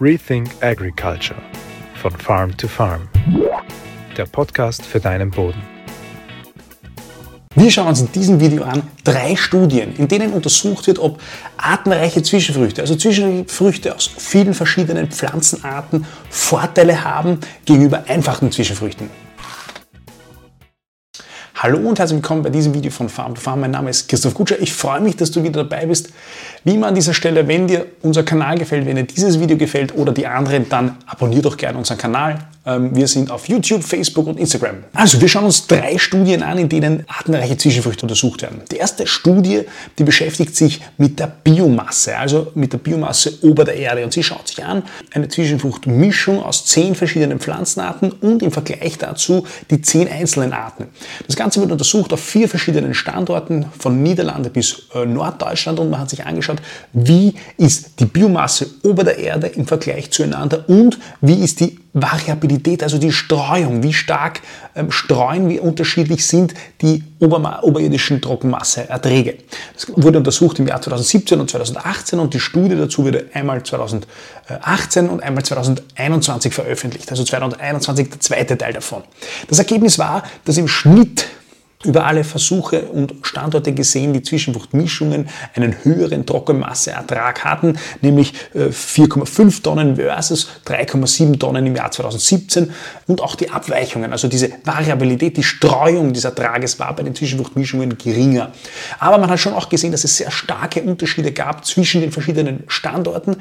Rethink Agriculture von Farm to Farm. Der Podcast für deinen Boden. Wir schauen uns in diesem Video an drei Studien, in denen untersucht wird, ob artenreiche Zwischenfrüchte, also Zwischenfrüchte aus vielen verschiedenen Pflanzenarten, Vorteile haben gegenüber einfachen Zwischenfrüchten. Hallo und herzlich willkommen bei diesem Video von Farm to Farm. Mein Name ist Christoph Kutscher. Ich freue mich, dass du wieder dabei bist. Wie immer an dieser Stelle, wenn dir unser Kanal gefällt, wenn dir dieses Video gefällt oder die anderen, dann abonniere doch gerne unseren Kanal. Ähm, wir sind auf YouTube, Facebook und Instagram. Also wir schauen uns drei Studien an, in denen artenreiche Zwischenfrüchte untersucht werden. Die erste Studie, die beschäftigt sich mit der Biomasse, also mit der Biomasse ober der Erde. Und sie schaut sich an eine Zwischenfruchtmischung aus zehn verschiedenen Pflanzenarten und im Vergleich dazu die zehn einzelnen Arten. Das Ganze wird untersucht auf vier verschiedenen Standorten, von Niederlande bis äh, Norddeutschland und man hat sich angeschaut, wie ist die Biomasse ober der Erde im Vergleich zueinander und wie ist die Variabilität, also die Streuung, wie stark ähm, streuen, wie unterschiedlich sind die oberirdischen Trockenmasseerträge. Das wurde untersucht im Jahr 2017 und 2018 und die Studie dazu wurde einmal 2018 und einmal 2021 veröffentlicht. Also 2021 der zweite Teil davon. Das Ergebnis war, dass im Schnitt über alle Versuche und Standorte gesehen, die Zwischenfruchtmischungen einen höheren Trockenmasseertrag hatten, nämlich 4,5 äh, Tonnen versus 3,7 Tonnen im Jahr 2017 und auch die Abweichungen, also diese Variabilität, die Streuung des Ertrages war bei den Zwischenfruchtmischungen geringer. Aber man hat schon auch gesehen, dass es sehr starke Unterschiede gab zwischen den verschiedenen Standorten,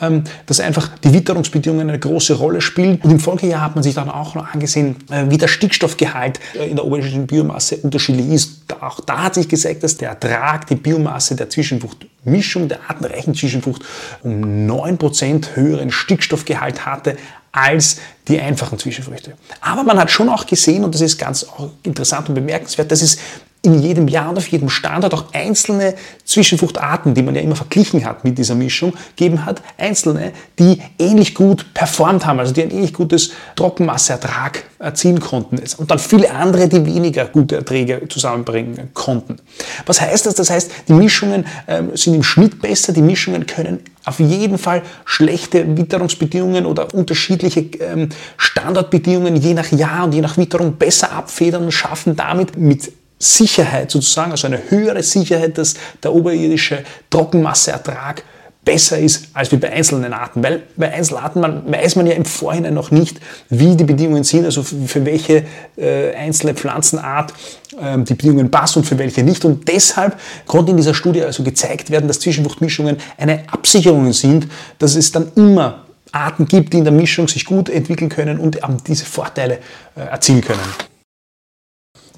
ähm, dass einfach die Witterungsbedingungen eine große Rolle spielen und im Folgejahr hat man sich dann auch noch angesehen, äh, wie der Stickstoffgehalt äh, in der oberirdischen Biomasse unterschiedlich ist. Auch da hat sich gesagt, dass der Ertrag, die Biomasse der Zwischenfruchtmischung, der artenreichen Zwischenfrucht, um 9% höheren Stickstoffgehalt hatte als die einfachen Zwischenfrüchte. Aber man hat schon auch gesehen, und das ist ganz interessant und bemerkenswert, dass es in jedem Jahr und auf jedem Standort auch einzelne Zwischenfruchtarten, die man ja immer verglichen hat mit dieser Mischung, geben hat, einzelne, die ähnlich gut performt haben, also die ein ähnlich gutes Trockenmasseertrag erzielen konnten. Und dann viele andere, die weniger gute Erträge zusammenbringen konnten. Was heißt das? Das heißt, die Mischungen ähm, sind im Schnitt besser, die Mischungen können auf jeden Fall schlechte Witterungsbedingungen oder unterschiedliche ähm, Standortbedingungen je nach Jahr und je nach Witterung besser abfedern und schaffen damit mit Sicherheit sozusagen, also eine höhere Sicherheit, dass der oberirdische Trockenmasseertrag besser ist als wie bei einzelnen Arten. Weil bei Einzelarten man, weiß man ja im Vorhinein noch nicht, wie die Bedingungen sind, also für welche äh, einzelne Pflanzenart äh, die Bedingungen passen und für welche nicht. Und deshalb konnte in dieser Studie also gezeigt werden, dass Zwischenfruchtmischungen eine Absicherung sind, dass es dann immer Arten gibt, die in der Mischung sich gut entwickeln können und diese Vorteile äh, erzielen können.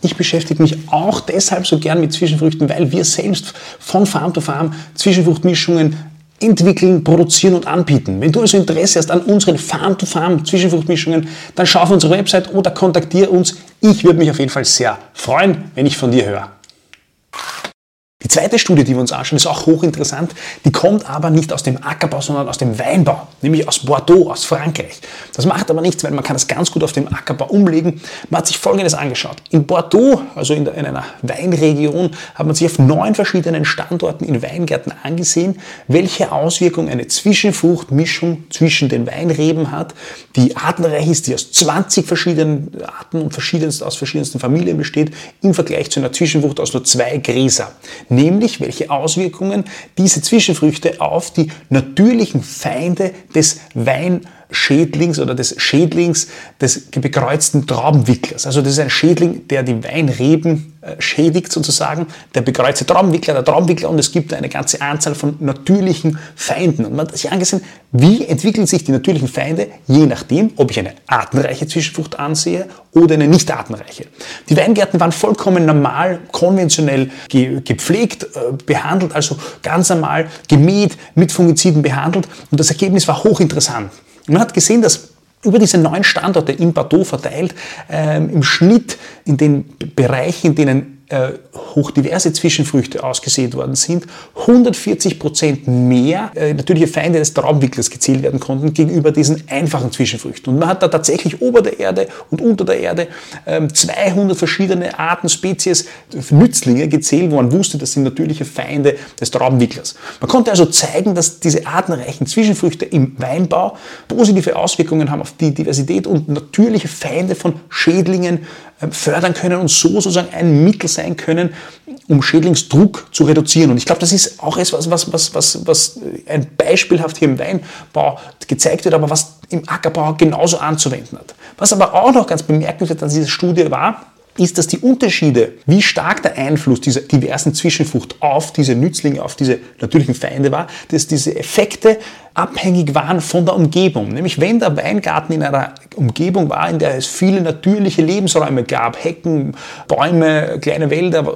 Ich beschäftige mich auch deshalb so gern mit Zwischenfrüchten, weil wir selbst von Farm to Farm Zwischenfruchtmischungen entwickeln, produzieren und anbieten. Wenn du also Interesse hast an unseren Farm-to-Farm Zwischenfruchtmischungen, dann schau auf unsere Website oder kontaktiere uns. Ich würde mich auf jeden Fall sehr freuen, wenn ich von dir höre. Die zweite Studie, die wir uns anschauen, ist auch hochinteressant. Die kommt aber nicht aus dem Ackerbau, sondern aus dem Weinbau, nämlich aus Bordeaux, aus Frankreich. Das macht aber nichts, weil man kann das ganz gut auf dem Ackerbau umlegen. Man hat sich Folgendes angeschaut. In Bordeaux, also in, in einer Weinregion, hat man sich auf neun verschiedenen Standorten in Weingärten angesehen, welche Auswirkungen eine Zwischenfruchtmischung zwischen den Weinreben hat, die artenreich ist, die aus 20 verschiedenen Arten und verschiedenst, aus verschiedensten Familien besteht, im Vergleich zu einer Zwischenfrucht aus nur zwei Gräser nämlich welche Auswirkungen diese Zwischenfrüchte auf die natürlichen Feinde des Wein Schädlings oder des Schädlings des bekreuzten Traubenwicklers. Also das ist ein Schädling, der die Weinreben äh, schädigt sozusagen, der bekreuzte Traubenwickler, der Traubenwickler und es gibt eine ganze Anzahl von natürlichen Feinden. Und man hat sich angesehen, wie entwickeln sich die natürlichen Feinde, je nachdem, ob ich eine artenreiche Zwischenfrucht ansehe oder eine nicht artenreiche. Die Weingärten waren vollkommen normal, konventionell gepflegt, äh, behandelt, also ganz normal gemäht, mit Fungiziden behandelt und das Ergebnis war hochinteressant. Man hat gesehen, dass über diese neun Standorte in Bordeaux verteilt ähm, im Schnitt in den Bereichen, in denen äh, hochdiverse Zwischenfrüchte ausgesät worden sind, 140 Prozent mehr äh, natürliche Feinde des Traumwicklers gezählt werden konnten gegenüber diesen einfachen Zwischenfrüchten. Und man hat da tatsächlich ober der Erde und unter der Erde ähm, 200 verschiedene Arten, Spezies, Nützlinge gezählt, wo man wusste, das sind natürliche Feinde des Traubenwicklers. Man konnte also zeigen, dass diese artenreichen Zwischenfrüchte im Weinbau positive Auswirkungen haben auf die Diversität und natürliche Feinde von Schädlingen äh, fördern können und so sozusagen ein Mittel sein können, um Schädlingsdruck zu reduzieren. Und ich glaube, das ist auch etwas, was, was, was, was ein beispielhaft hier im Weinbau gezeigt wird, aber was im Ackerbau genauso anzuwenden hat. Was aber auch noch ganz bemerkenswert an dieser Studie war, ist, dass die Unterschiede, wie stark der Einfluss dieser diversen Zwischenfrucht auf diese Nützlinge, auf diese natürlichen Feinde war, dass diese Effekte abhängig waren von der Umgebung. Nämlich wenn der Weingarten in einer Umgebung war, in der es viele natürliche Lebensräume gab, Hecken, Bäume, kleine Wälder,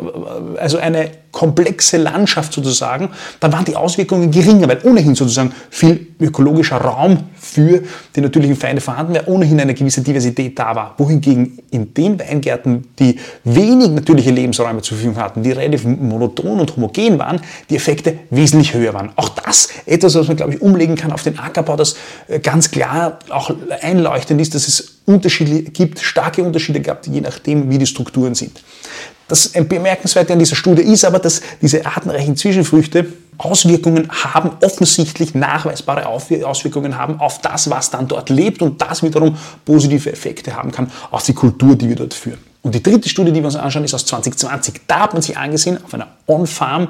also eine komplexe Landschaft sozusagen, dann waren die Auswirkungen geringer, weil ohnehin sozusagen viel ökologischer Raum für die natürlichen Feinde vorhanden war, ohnehin eine gewisse Diversität da war. Wohingegen in den Weingärten, die wenig natürliche Lebensräume zur Verfügung hatten, die relativ monoton und homogen waren, die Effekte wesentlich höher waren. Auch das etwas, was man, glaube ich, umlegen kann auf den Ackerbau, das äh, ganz klar auch einleuchtend ist, dass es Unterschiede gibt, starke Unterschiede gab, je nachdem, wie die Strukturen sind. Das Bemerkenswerte an dieser Studie ist aber, dass diese artenreichen Zwischenfrüchte Auswirkungen haben, offensichtlich nachweisbare Auswirkungen haben auf das, was dann dort lebt und das wiederum positive Effekte haben kann auf die Kultur, die wir dort führen. Und die dritte Studie, die wir uns anschauen, ist aus 2020. Da hat man sich angesehen, auf einer On-Farm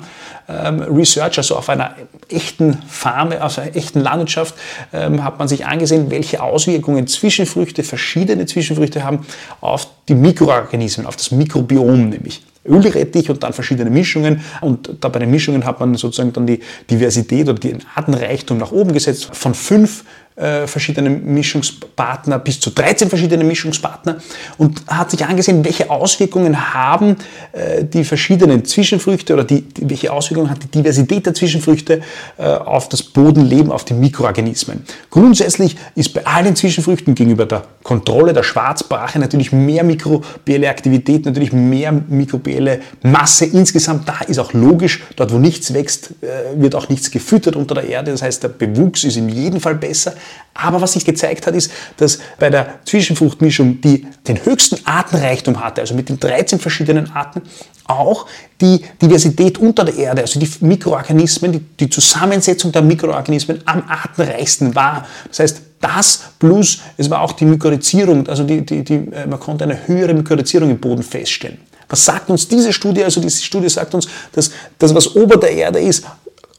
ähm, Research, also auf einer echten Farm, auf einer echten Landwirtschaft, ähm, hat man sich angesehen, welche Auswirkungen Zwischenfrüchte, verschiedene Zwischenfrüchte haben auf die Mikroorganismen, auf das Mikrobiom nämlich. Ölrettich und dann verschiedene Mischungen. Und da bei den Mischungen hat man sozusagen dann die Diversität oder den Artenreichtum nach oben gesetzt von fünf äh, verschiedene Mischungspartner bis zu 13 verschiedene Mischungspartner und hat sich angesehen, welche Auswirkungen haben äh, die verschiedenen Zwischenfrüchte oder die, welche Auswirkungen hat die Diversität der Zwischenfrüchte äh, auf das Bodenleben, auf die Mikroorganismen. Grundsätzlich ist bei allen Zwischenfrüchten gegenüber der Kontrolle der Schwarzbrache natürlich mehr mikrobielle Aktivität, natürlich mehr mikrobielle Masse insgesamt da ist auch logisch. Dort, wo nichts wächst, äh, wird auch nichts gefüttert unter der Erde. Das heißt, der Bewuchs ist in jedem Fall besser. Aber was sich gezeigt hat, ist, dass bei der Zwischenfruchtmischung, die den höchsten Artenreichtum hatte, also mit den 13 verschiedenen Arten, auch die Diversität unter der Erde, also die Mikroorganismen, die, die Zusammensetzung der Mikroorganismen am artenreichsten war. Das heißt, das plus es war auch die Mykorrhizierung, also die, die, die, äh, man konnte eine höhere Mykorrhizierung im Boden feststellen. Was sagt uns diese Studie? Also diese Studie sagt uns, dass das, was ober der Erde ist,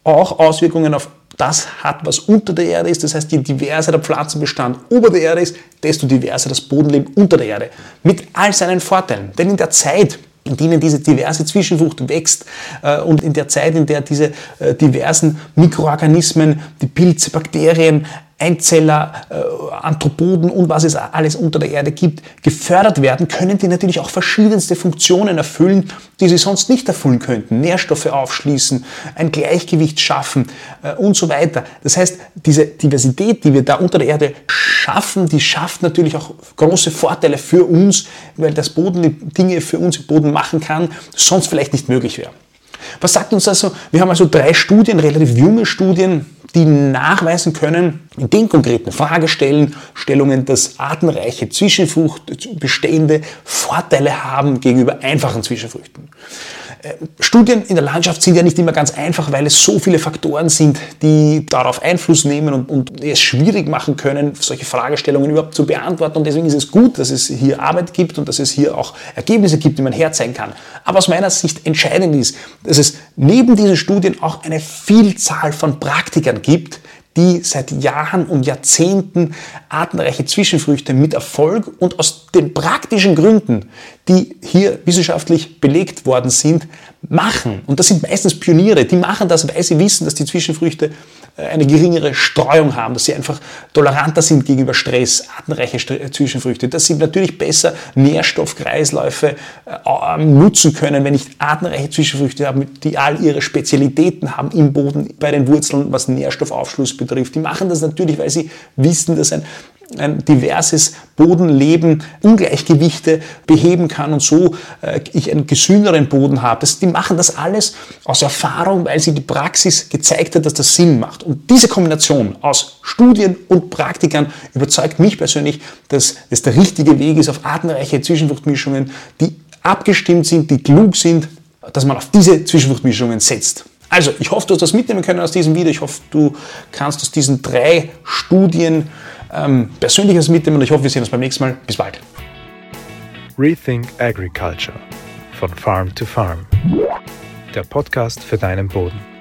auch Auswirkungen auf das hat, was unter der Erde ist. Das heißt, je diverser der Pflanzenbestand ober der Erde ist, desto diverser das Bodenleben unter der Erde. Mit all seinen Vorteilen. Denn in der Zeit, in denen diese diverse Zwischenfrucht wächst äh, und in der Zeit, in der diese äh, diversen Mikroorganismen, die Pilze, Bakterien, Einzeller, äh, Anthropoden und was es alles unter der Erde gibt, gefördert werden, können die natürlich auch verschiedenste Funktionen erfüllen, die sie sonst nicht erfüllen könnten. Nährstoffe aufschließen, ein Gleichgewicht schaffen äh, und so weiter. Das heißt, diese Diversität, die wir da unter der Erde schaffen, die schafft natürlich auch große Vorteile für uns, weil das Boden Dinge für uns im Boden machen kann, sonst vielleicht nicht möglich wäre. Was sagt uns also? Wir haben also drei Studien, relativ junge Studien, die nachweisen können, in den konkreten Fragestellungen, dass artenreiche Zwischenfruchtbestände Vorteile haben gegenüber einfachen Zwischenfrüchten. Äh, Studien in der Landschaft sind ja nicht immer ganz einfach, weil es so viele Faktoren sind, die darauf Einfluss nehmen und, und, es schwierig machen können, solche Fragestellungen überhaupt zu beantworten. Und deswegen ist es gut, dass es hier Arbeit gibt und dass es hier auch Ergebnisse gibt, die man herzeigen kann. Aber aus meiner Sicht entscheidend ist, dass es neben diesen Studien auch eine Vielzahl von Praktikern gibt, die seit Jahren und Jahrzehnten artenreiche Zwischenfrüchte mit Erfolg und aus den praktischen Gründen, die hier wissenschaftlich belegt worden sind, machen. Und das sind meistens Pioniere, die machen das, weil sie wissen, dass die Zwischenfrüchte äh, eine geringere Streuung haben, dass sie einfach toleranter sind gegenüber Stress, artenreiche äh, Zwischenfrüchte, dass sie natürlich besser Nährstoffkreisläufe äh, nutzen können, wenn ich artenreiche Zwischenfrüchte habe, die all ihre Spezialitäten haben im Boden, bei den Wurzeln, was Nährstoffaufschluss betrifft. Die machen das natürlich, weil sie wissen, dass ein diverses Bodenleben, Ungleichgewichte beheben kann und so äh, ich einen gesünderen Boden habe. Das, die machen das alles aus Erfahrung, weil sie die Praxis gezeigt hat, dass das Sinn macht. Und diese Kombination aus Studien und Praktikern überzeugt mich persönlich, dass es der richtige Weg ist auf artenreiche Zwischenfruchtmischungen, die abgestimmt sind, die klug sind, dass man auf diese Zwischenfruchtmischungen setzt. Also, ich hoffe, du hast das mitnehmen können aus diesem Video. Ich hoffe, du kannst aus diesen drei Studien ähm, Persönliches mitnehmen und ich hoffe, wir sehen uns beim nächsten Mal. Bis bald. Rethink Agriculture von Farm to Farm. Der Podcast für deinen Boden.